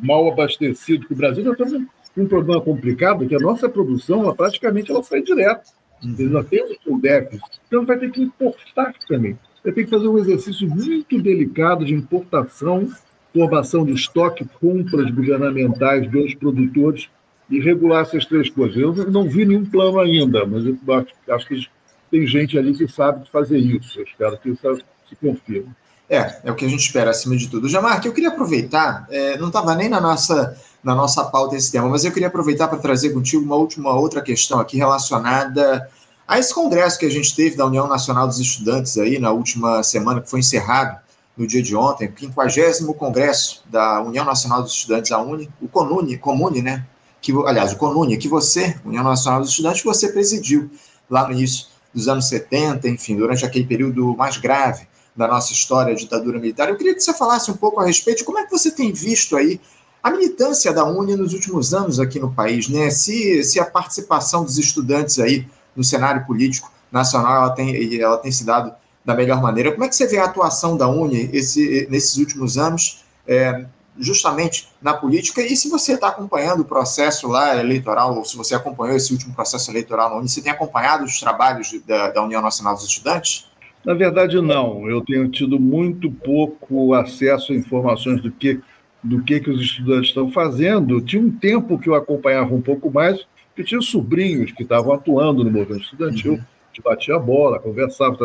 Speaker 3: mal abastecido, que o Brasil já tem um problema complicado, que a nossa produção, ela, praticamente, ela sai direto. Nós temos um déficit. Então, vai ter que importar também você tem que fazer um exercício muito delicado de importação, formação de estoque, compras governamentais dos produtores e regular essas três coisas. Eu não vi nenhum plano ainda, mas acho, acho que tem gente ali que sabe fazer isso. Eu espero que isso se confirme.
Speaker 2: É, é o que a gente espera acima de tudo. Jamarque, eu queria aproveitar, é, não estava nem na nossa, na nossa pauta esse tema, mas eu queria aproveitar para trazer contigo uma última outra questão aqui relacionada a esse congresso que a gente teve da União Nacional dos Estudantes aí na última semana, que foi encerrado no dia de ontem, o 50 congresso da União Nacional dos Estudantes, a UNE, o CONUNE, Comune, né? Que, aliás, o CONUNE, que você, União Nacional dos Estudantes, você presidiu lá no início dos anos 70, enfim, durante aquele período mais grave da nossa história, a ditadura militar. Eu queria que você falasse um pouco a respeito de como é que você tem visto aí a militância da UNE nos últimos anos aqui no país, né? Se, se a participação dos estudantes aí no cenário político nacional ela tem, ela tem se dado da melhor maneira. Como é que você vê a atuação da Uni esse, nesses últimos anos, é, justamente na política? E se você está acompanhando o processo lá eleitoral, ou se você acompanhou esse último processo eleitoral na Uni, você tem acompanhado os trabalhos da, da União Nacional dos Estudantes?
Speaker 3: Na verdade, não. Eu tenho tido muito pouco acesso a informações do que do que, que os estudantes estão fazendo. Tinha um tempo que eu acompanhava um pouco mais, porque tinha sobrinhos que estavam atuando no movimento estudantil, uhum. que batia a bola, conversavam,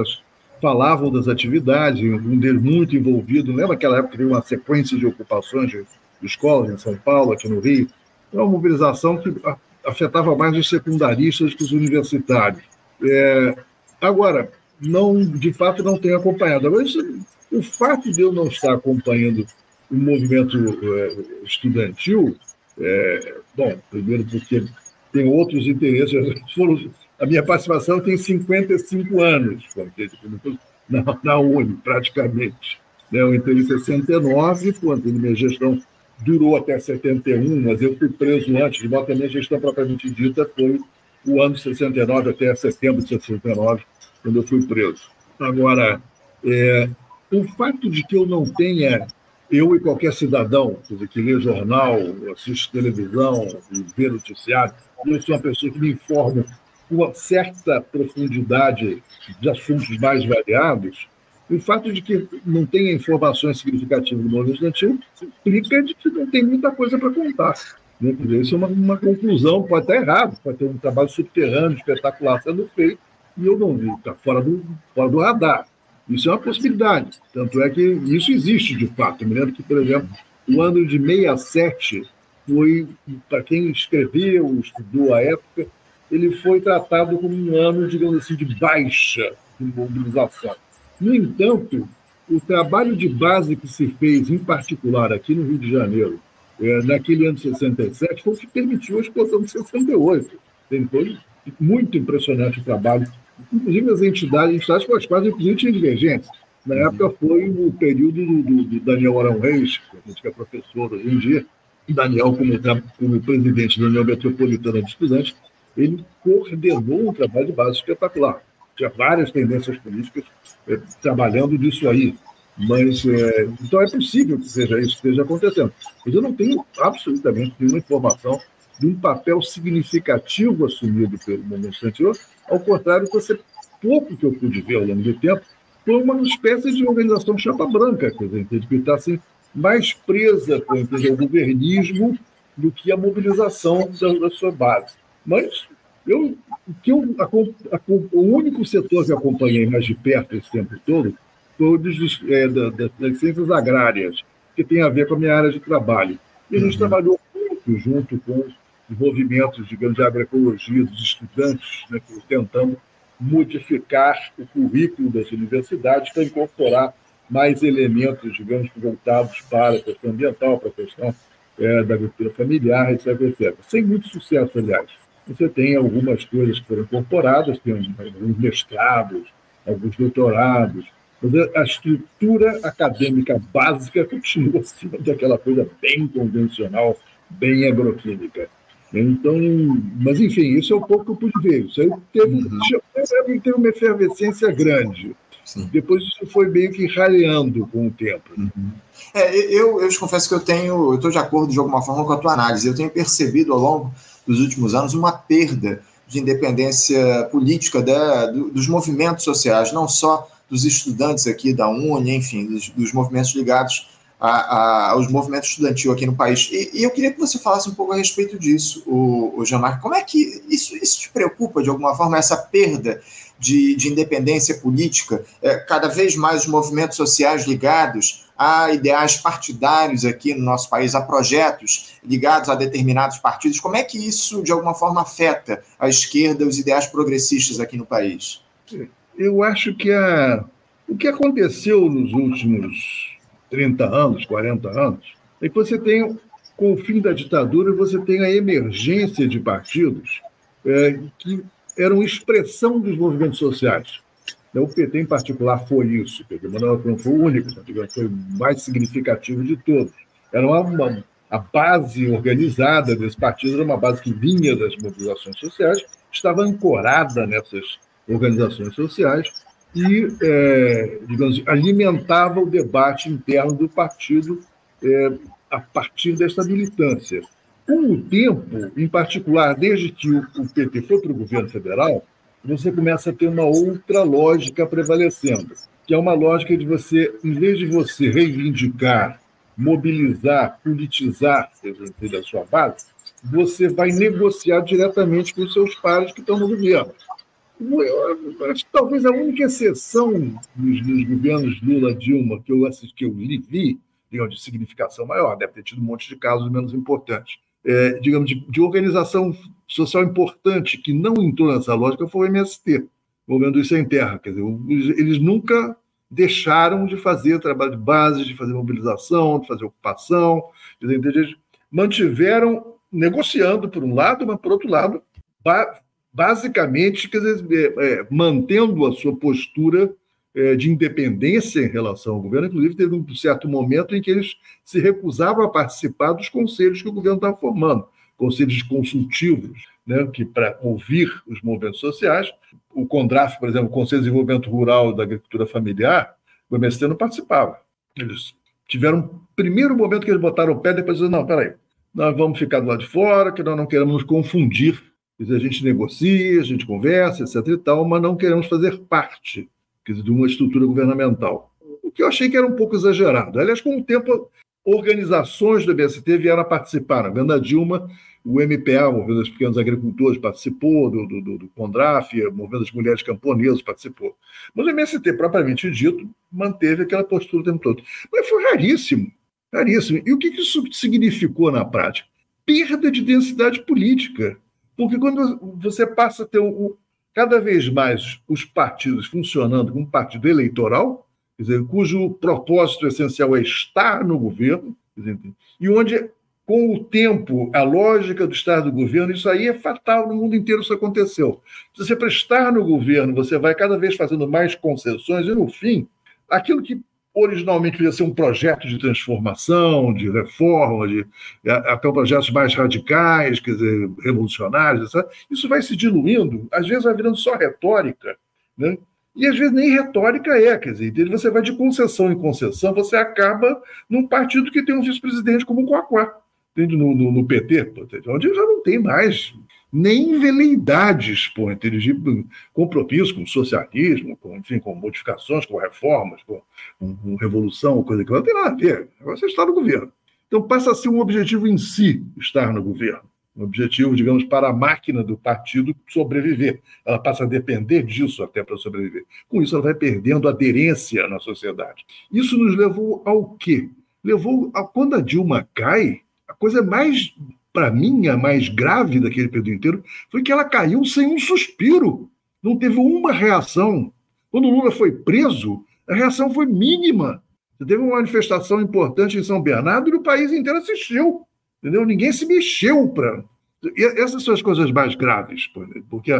Speaker 3: falavam das atividades, um deles muito envolvido. Lembra aquela época que teve uma sequência de ocupações de, escolas em São Paulo, aqui no Rio? é uma mobilização que afetava mais os secundaristas que os universitários. É, agora, não, de fato, não tenho acompanhado. Isso, o fato de eu não estar acompanhando o movimento é, estudantil, é, bom, primeiro porque tem outros interesses. A minha participação tem 55 anos, na, na Uni, praticamente. Né, eu entrei em 69, quando minha gestão durou até 71, mas eu fui preso antes, de modo a minha gestão propriamente dita foi o ano 69 até setembro de 69, quando eu fui preso. Agora, é, o fato de que eu não tenha, eu e qualquer cidadão que lê jornal, assiste televisão, vê noticiário, eu sou uma pessoa que me informa uma certa profundidade de assuntos mais variados, o fato de que não tenha informações significativas movimento estudantil implica de que não tem muita coisa para contar. Né? Isso é uma, uma, conclusão, pode estar errado, pode ter um trabalho subterrâneo, espetacular sendo feito, e eu não vi, está fora do, fora do radar. Isso é uma possibilidade. Tanto é que isso existe de fato. Eu me lembro que, por exemplo, o ano de 67 foi, para quem escreveu, estudou a época, ele foi tratado como um ano, digamos assim, de baixa mobilização. No entanto, o trabalho de base que se fez, em particular aqui no Rio de Janeiro, é, naquele ano de 67, foi o que permitiu a explosão de 68. Foi muito impressionante o trabalho. Inclusive, as entidades, entidades com as quais, inclusive, tinha divergências. Na época, foi o período do, do, do Daniel Arão Reis, que é professor hoje em dia, Daniel, como, como presidente da União Metropolitana de Estudantes, ele coordenou um trabalho de base espetacular tinha várias tendências políticas é, trabalhando nisso aí. Mas, é, então, é possível que seja isso que esteja acontecendo. Mas eu não tenho absolutamente nenhuma informação de um papel significativo assumido pelo anterior, ao contrário, você, pouco que eu pude ver ao longo do tempo, foi uma espécie de organização chapa branca, quer dizer, que está assim, mais presa com o governismo do que a mobilização da, da sua base. Mas eu, que eu, a, a, o único setor que acompanhei mais de perto esse tempo todo foi o dos, é, da, das ciências agrárias, que tem a ver com a minha área de trabalho. E a gente uhum. trabalhou muito junto com os movimentos, digamos, de agroecologia dos estudantes, né, tentando modificar o currículo das universidades para incorporar mais elementos, digamos, voltados para a questão ambiental, para a questão é, da agricultura familiar, etc, etc. Sem muito sucesso, aliás você tem algumas coisas que foram incorporadas, tem alguns mestrados, alguns doutorados, mas a estrutura acadêmica básica continua sendo daquela coisa bem convencional, bem agroquímica. Então, mas enfim, isso é o pouco que eu pude ver. Isso aí teve, uhum. teve uma efervescência grande. Sim. Depois isso foi meio que raleando com o tempo.
Speaker 2: Uhum. É, eu, eu te confesso que eu tenho, eu estou de acordo de alguma forma com a tua análise. Eu tenho percebido ao longo dos últimos anos uma perda de independência política da, do, dos movimentos sociais, não só dos estudantes aqui da Uni, enfim, dos, dos movimentos ligados a, a, aos movimentos estudantil aqui no país. E, e, eu queria que você falasse um pouco a respeito disso, o, o Jean-Marc. Como é que isso, isso te preocupa, de alguma forma, essa perda de, de independência política? É, cada vez mais os movimentos sociais ligados a ideais partidários aqui no nosso país, a projetos ligados a determinados partidos. Como é que isso, de alguma forma, afeta a esquerda, os ideais progressistas aqui no país?
Speaker 3: Eu acho que a, o que aconteceu nos últimos 30 anos, 40 anos, é que você tem, com o fim da ditadura, você tem a emergência de partidos é, que eram expressão dos movimentos sociais. O PT, em particular, foi isso. O Manuel não foi o único, foi o mais significativo de todos. Era uma, uma, a base organizada desse partido era uma base que vinha das mobilizações sociais, estava ancorada nessas organizações sociais e, é, digamos, alimentava o debate interno do partido é, a partir dessa militância. Com o tempo, em particular, desde que o PT foi para o governo federal, você começa a ter uma outra lógica prevalecendo, que é uma lógica de você, em vez de você reivindicar, mobilizar, politizar da sua base, você vai negociar diretamente com os seus pares que estão no governo. Eu acho que talvez a única exceção nos, nos governos Lula-Dilma que eu assisti, que eu vi, de significação maior, deve ter tido um monte de casos menos importantes, é, digamos, de, de, organização social importante que não entrou nessa lógica foi o MST, o Movimento dos Sem Terra. Quer dizer, eles, nunca deixaram de fazer trabalho de base, de fazer mobilização, de fazer ocupação, eles mantiveram negociando por um lado, mas por outro lado, basicamente, quer dizer, é, é, mantendo a sua postura de independência em relação ao governo. Inclusive, teve um certo momento em que eles se recusavam a participar dos conselhos que o governo estava formando, conselhos consultivos, né, que para ouvir os movimentos sociais. O CONDRAF, por exemplo, o Conselho de Desenvolvimento Rural da Agricultura Familiar, o MST não participava. Eles tiveram um primeiro momento que eles botaram o pé, depois disseram, não, peraí, nós vamos ficar do lado de fora, que nós não queremos nos confundir. A gente negocia, a gente conversa, etc. e tal, mas não queremos fazer parte de uma estrutura governamental. O que eu achei que era um pouco exagerado. Aliás, com o tempo, organizações do MST vieram a participar. Na Venda Dilma, o MPA, o Movimento dos Pequenos Agricultores, participou, do, do, do Condraf, o Movimento das Mulheres Camponesas participou. Mas o MST, propriamente dito, manteve aquela postura o tempo todo. Mas foi raríssimo, raríssimo. E o que isso significou na prática? Perda de densidade política. Porque quando você passa a ter o, cada vez mais os partidos funcionando como partido eleitoral, quer dizer, cujo propósito essencial é estar no governo, dizer, e onde, com o tempo, a lógica do estar no governo, isso aí é fatal, no mundo inteiro isso aconteceu. Se você prestar no governo, você vai cada vez fazendo mais concessões, e no fim, aquilo que originalmente ia ser um projeto de transformação, de reforma, de até projetos mais radicais, quer dizer, revolucionários, etc. isso vai se diluindo, às vezes vai virando só retórica, né? E às vezes nem retórica é, quer dizer, você vai de concessão em concessão, você acaba num partido que tem um vice-presidente como o Coaquá, no, no, no PT, onde já não tem mais nem veleidades por inteligir compromisso com socialismo, com, enfim, com modificações, com reformas, com, com, com revolução, coisa que não tem nada a ver. Você está no governo. Então passa a ser um objetivo em si estar no governo. Um objetivo, digamos, para a máquina do partido sobreviver. Ela passa a depender disso até para sobreviver. Com isso, ela vai perdendo aderência na sociedade. Isso nos levou ao quê? Levou a quando a Dilma cai, a coisa mais para mim, a mais grave daquele período inteiro foi que ela caiu sem um suspiro. Não teve uma reação. Quando o Lula foi preso, a reação foi mínima. Teve uma manifestação importante em São Bernardo e o país inteiro assistiu. Entendeu? Ninguém se mexeu para. Essas são as coisas mais graves, porque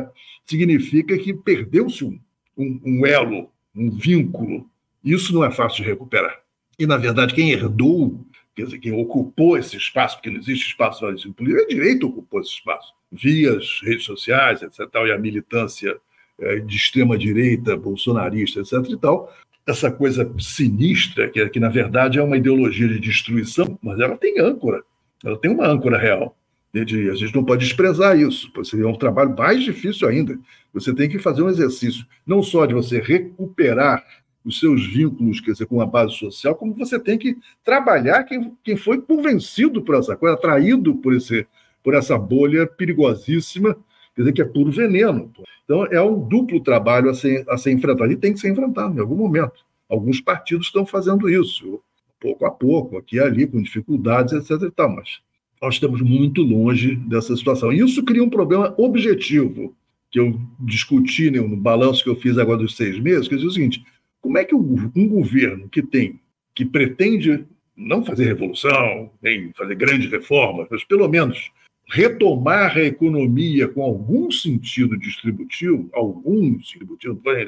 Speaker 3: significa que perdeu-se um, um, um elo, um vínculo. Isso não é fácil de recuperar. E, na verdade, quem herdou quer dizer, quem ocupou esse espaço, porque não existe espaço para isso, a direita ocupou esse espaço, via as redes sociais, etc., e a militância é, de extrema-direita, bolsonarista, etc., e tal, essa coisa sinistra, que, que na verdade é uma ideologia de destruição, mas ela tem âncora, ela tem uma âncora real. A gente não pode desprezar isso, seria um trabalho mais difícil ainda. Você tem que fazer um exercício, não só de você recuperar os seus vínculos quer dizer, com a base social, como você tem que trabalhar quem, quem foi convencido por essa coisa, atraído por, esse, por essa bolha perigosíssima, quer dizer, que é puro veneno. Então, é um duplo trabalho a ser, a ser enfrentado, e tem que ser enfrentado em algum momento. Alguns partidos estão fazendo isso, pouco a pouco, aqui e ali, com dificuldades, etc. E tal, mas nós estamos muito longe dessa situação. E isso cria um problema objetivo, que eu discuti no balanço que eu fiz agora dos seis meses, que diz o seguinte: como é que um governo que tem, que pretende não fazer revolução, nem fazer grandes reformas, mas pelo menos retomar a economia com algum sentido distributivo, algum distributivo, não é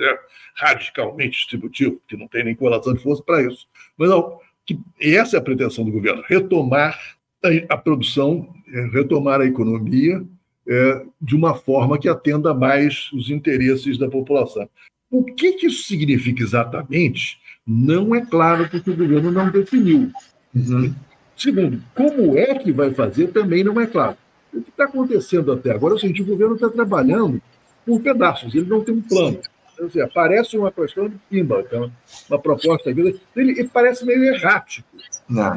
Speaker 3: radicalmente distributivo, que não tem nem correlação de força para isso, mas não, que essa é a pretensão do governo, retomar a, a produção, é, retomar a economia é, de uma forma que atenda mais os interesses da população. O que, que isso significa exatamente não é claro, porque o governo não definiu. Uhum. Segundo, como é que vai fazer também não é claro. O que está acontecendo até agora é o seguinte: o governo está trabalhando por pedaços, ele não tem um plano. Então, assim, aparece uma questão de pimba, então, uma proposta ele, ele parece meio errático.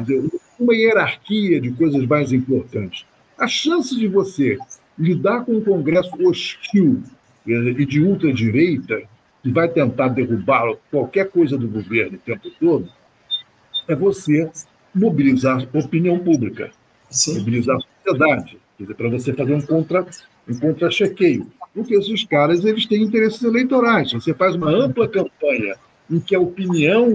Speaker 3: Dizer, uma hierarquia de coisas mais importantes. A chance de você lidar com um Congresso hostil e de ultradireita e vai tentar derrubar qualquer coisa do governo o tempo todo, é você mobilizar a opinião pública. Sim. mobilizar a sociedade, quer dizer, para você fazer um contra um contra-chequeio. Porque esses caras eles têm interesses eleitorais. Você faz uma ampla campanha em que a opinião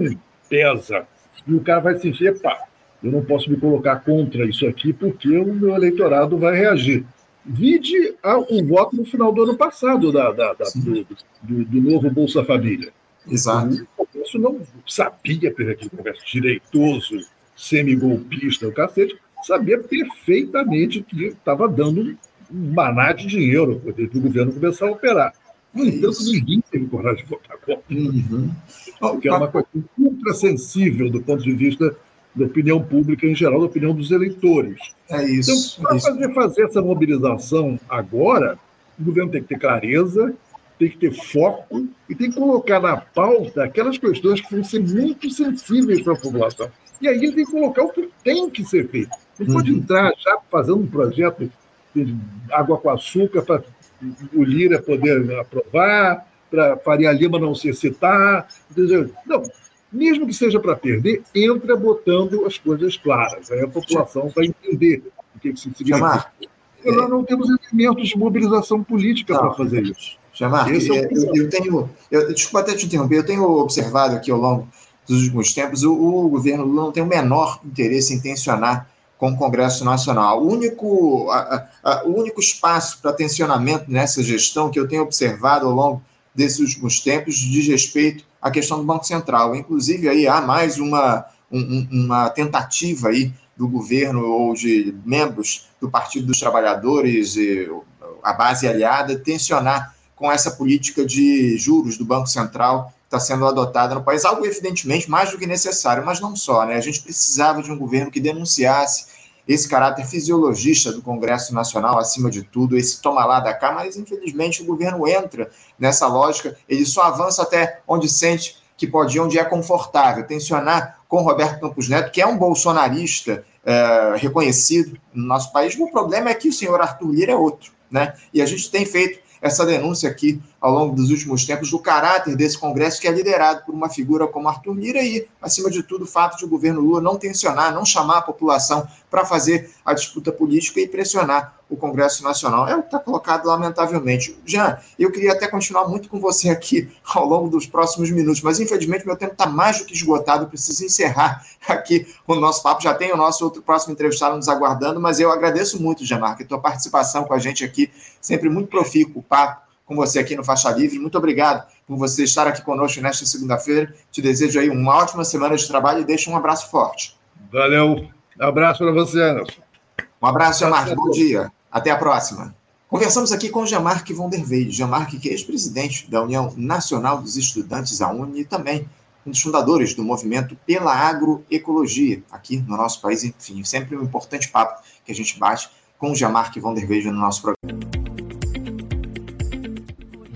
Speaker 3: pesa e o cara vai se encher, pá, eu não posso me colocar contra isso aqui porque o meu eleitorado vai reagir. Vide o voto no final do ano passado da, da, da do, do, do, novo Bolsa Família.
Speaker 2: Exato.
Speaker 3: O Congresso não sabia, aquele Congresso direitoso, semigolpista, o cacete, sabia perfeitamente que estava dando um maná de dinheiro para o governo começar a operar. No entanto, ninguém teve coragem de votar contra. Uhum. Porque é uma coisa ultra sensível do ponto de vista da opinião pública em geral, da opinião dos eleitores.
Speaker 2: É isso.
Speaker 3: Então, para
Speaker 2: é
Speaker 3: fazer, fazer essa mobilização agora, o governo tem que ter clareza, tem que ter foco e tem que colocar na pauta aquelas questões que vão ser muito sensíveis para a população. E aí ele tem que colocar o que tem que ser feito. Não uhum. pode entrar já fazendo um projeto de água com açúcar para o Lira poder aprovar, para Faria Lima não se citar. Não, mesmo que seja para perder, entra botando as coisas claras. Aí a população vai entender o que, isso significa. Chamar. Nós não temos elementos de mobilização política para fazer isso.
Speaker 2: Chamar, é eu, eu, tenho. Eu, desculpa até te interromper, eu tenho observado aqui ao longo dos últimos tempos o, o governo Lula não tem o menor interesse em tensionar com o Congresso Nacional. O único, a, a, o único espaço para tensionamento nessa gestão que eu tenho observado ao longo desses últimos tempos diz respeito à questão do Banco Central. Inclusive, aí há mais uma, um, uma tentativa aí do governo ou de membros do Partido dos Trabalhadores, e a base aliada, tensionar com essa política de juros do Banco Central que está sendo adotada no país, algo evidentemente mais do que necessário, mas não só, né? A gente precisava de um governo que denunciasse esse caráter fisiologista do Congresso Nacional, acima de tudo, esse toma lá da cá, mas infelizmente o governo entra nessa lógica, ele só avança até onde sente que pode ir, onde é confortável, tensionar com Roberto Campos Neto, que é um bolsonarista é, reconhecido no nosso país. O problema é que o senhor Arthur Lira é outro, né? E a gente tem feito essa denúncia aqui ao longo dos últimos tempos do caráter desse Congresso que é liderado por uma figura como Arthur Lira e, acima de tudo, o fato de o governo Lula não tensionar, não chamar a população para fazer a disputa política e pressionar o Congresso Nacional. É o que está colocado, lamentavelmente. Jean, eu queria até continuar muito com você aqui ao longo dos próximos minutos, mas infelizmente meu tempo está mais do que esgotado. Preciso encerrar aqui o nosso papo. Já tem o nosso outro próximo entrevistado nos aguardando, mas eu agradeço muito, Jean Marque, a tua participação com a gente aqui, sempre muito profícuo, papo com você aqui no Faixa Livre. Muito obrigado por você estar aqui conosco nesta segunda-feira. Te desejo aí uma ótima semana de trabalho e deixo um abraço forte.
Speaker 3: Valeu. Abraço para você, Anderson.
Speaker 2: Um abraço, Jean-Marc. Bom dia. Até a próxima. Conversamos aqui com der Weide. Jean-Marc, que é ex-presidente da União Nacional dos Estudantes, a UNE, e também um dos fundadores do movimento pela agroecologia aqui no nosso país. Enfim, sempre um importante papo que a gente bate com o der Weide no nosso programa.